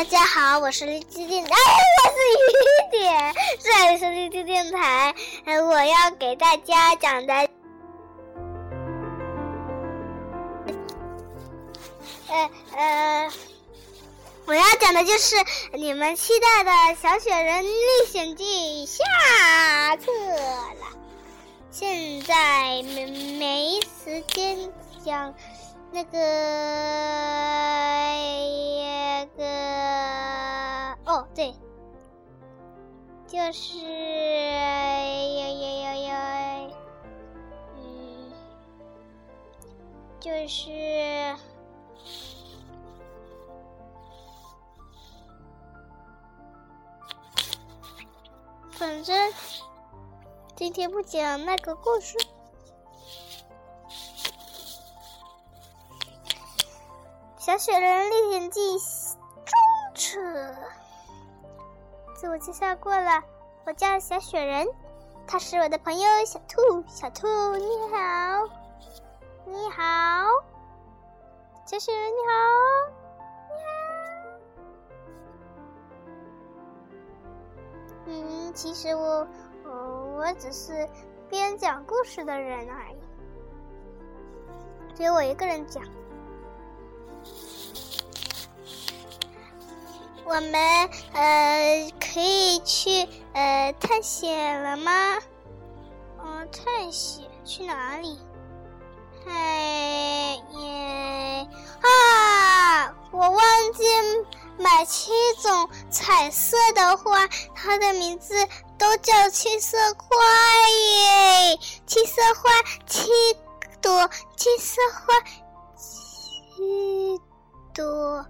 大家好，我是荔枝电台，我是雨点，这里是荔枝电台。我要给大家讲的，呃呃，我要讲的就是你们期待的《小雪人历险记》下册了。现在没没时间讲。那，个就是呀呀呀呀，嗯，就是，反正今天不讲那个故事。《小雪人历险记》自我介绍过了，我叫小雪人，他是我的朋友小兔。小兔你好，你好，小雪人你好，你好。嗯，其实我，我我只是编讲故事的人而已，只有我一个人讲。我们呃可以去呃探险了吗？嗯，探险去哪里？哎耶啊！我忘记买七种彩色的花，它的名字都叫七色花耶！七色花，七朵七色花，七朵，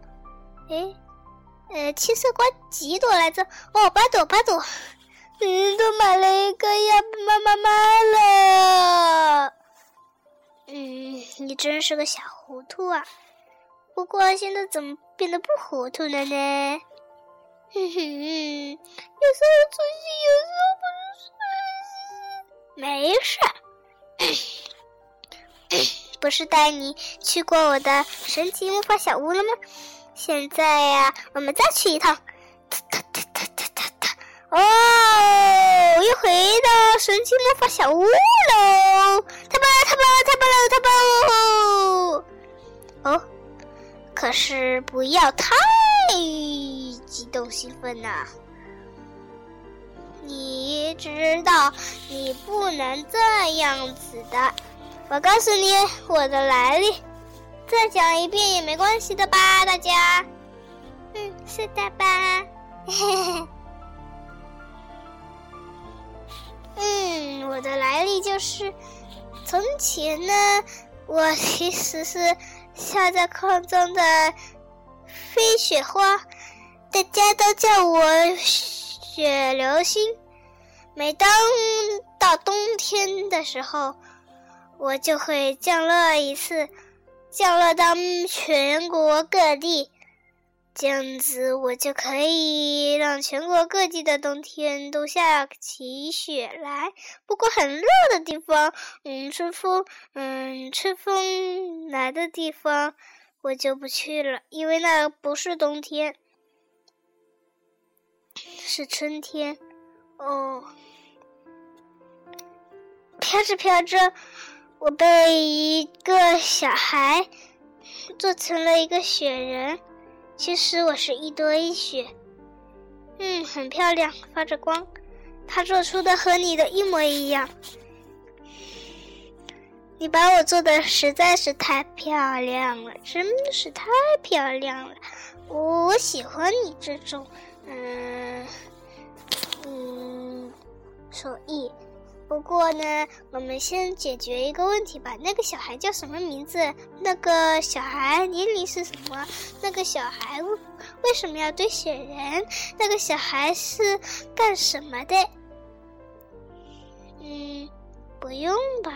哎。呃，七色花几朵来着？哦，八朵，八朵。嗯，都买了一个呀，妈妈妈了。嗯，你真是个小糊涂啊！不过现在怎么变得不糊涂了呢？哼哼，有时候出息，有时候不是没事。不是带你去过我的神奇魔法小屋了吗？现在呀，我们再去一趟。哦，又回到神奇魔法小屋喽！太棒了，太棒了，太棒了，太棒了！哦，可是不要太激动兴奋呐！你知道，你不能这样子的。我告诉你我的来历。再讲一遍也没关系的吧，大家。嗯，是的吧？嘿 嘿嗯，我的来历就是，从前呢，我其实是下在空中的飞雪花，大家都叫我雪流星。每当到冬天的时候，我就会降落一次。降落到全国各地，这样子我就可以让全国各地的冬天都下起雪来。不过很热的地方，嗯，吹风，嗯，吹风来的地方，我就不去了，因为那不是冬天，是春天。哦，飘着飘着。我被一个小孩做成了一个雪人，其实我是一堆雪，嗯，很漂亮，发着光。他做出的和你的一模一样，你把我做的实在是太漂亮了，真是太漂亮了。我喜欢你这种，嗯嗯，手艺。不过呢，我们先解决一个问题吧。那个小孩叫什么名字？那个小孩年龄是什么？那个小孩为什么要堆雪人？那个小孩是干什么的？嗯，不用吧？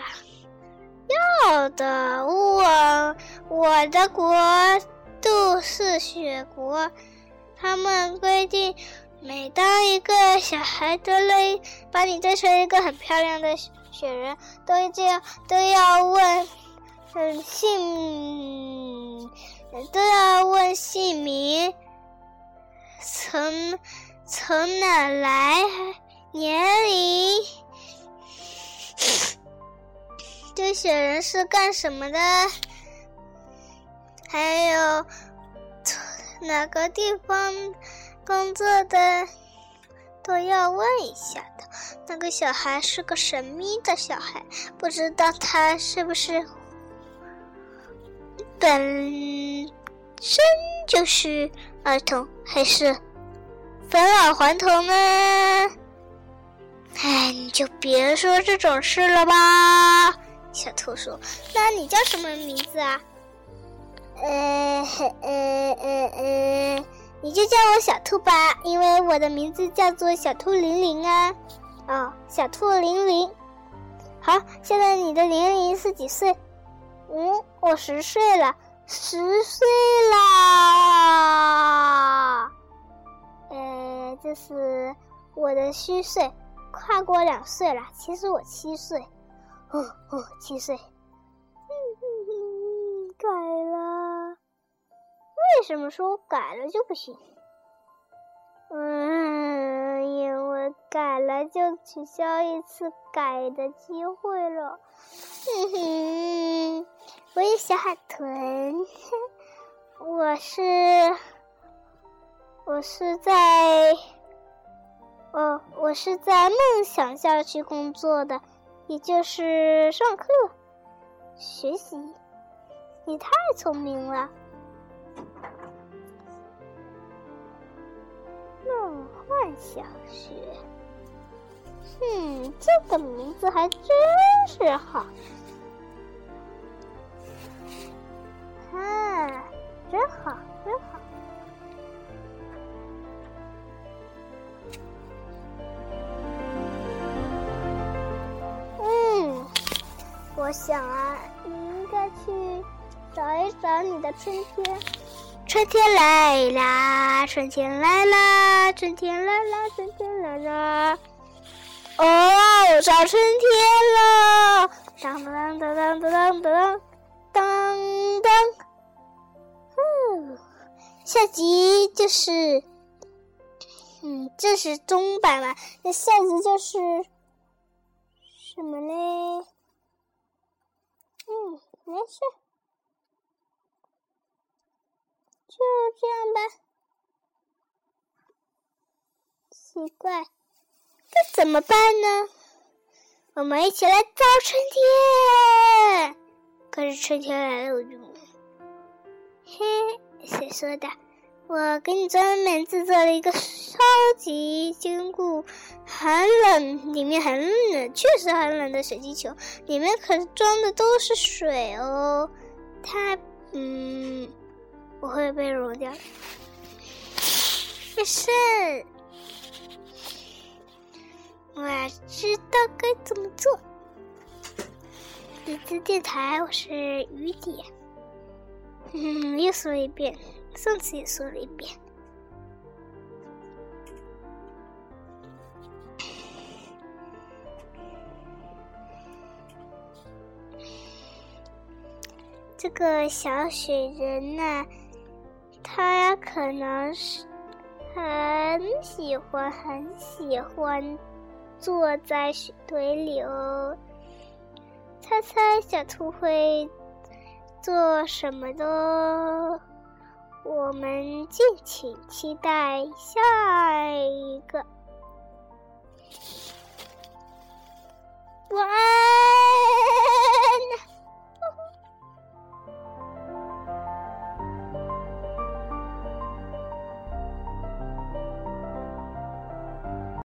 要的，我我的国度是雪国，他们规定。每当一个小孩堆了，把你堆成一个很漂亮的雪人，都这样都要问，嗯，姓，都要问姓名，从从哪来？年龄？堆雪人是干什么的？还有哪个地方工作的？都要问一下的。那个小孩是个神秘的小孩，不知道他是不是本身就是儿童，还是返老还童呢？哎，你就别说这种事了吧。小兔说：“那你叫什么名字啊？”呃呃呃呃。你就叫我小兔吧，因为我的名字叫做小兔玲玲啊。哦，小兔玲玲。好，现在你的年龄是几岁？嗯，我十岁了，十岁啦。呃，这是我的虚岁，跨过两岁了。其实我七岁。哦哦，七岁。嗯嗯嗯，改了。为什么说我改了就不行？嗯，因为改了就取消一次改的机会了。哼哼，我是小海豚，我是我是在哦，我是在梦想校区工作的，也就是上课学习。你太聪明了。小学，嗯，这个名字还真是好，啊，真好，真好。嗯，我想啊，你应该去找一找你的春天。春天来啦，春天来啦，春天来啦，春天来啦！哦，找春天了！当当当当当当当当当！嗯，下集就是，嗯，这是中版嘛？那下集就是什么呢？嗯，没事。就这样吧，奇怪，这怎么办呢？我们一起来找春天。可是春天来了，我就……嘿，谁说的？我给你专门制作了一个超级坚固、很冷，里面很冷，确实很冷的水晶球，里面可是装的都是水哦。它，嗯。不会被融掉，没事。我知道该怎么做。荔枝电台，我是雨点。嗯，又说一遍，上次也说了一遍。这个小雪人呢？他可能是很喜欢，很喜欢坐在雪堆里哦。猜猜小兔会做什么的？我们敬请期待下一个。晚安。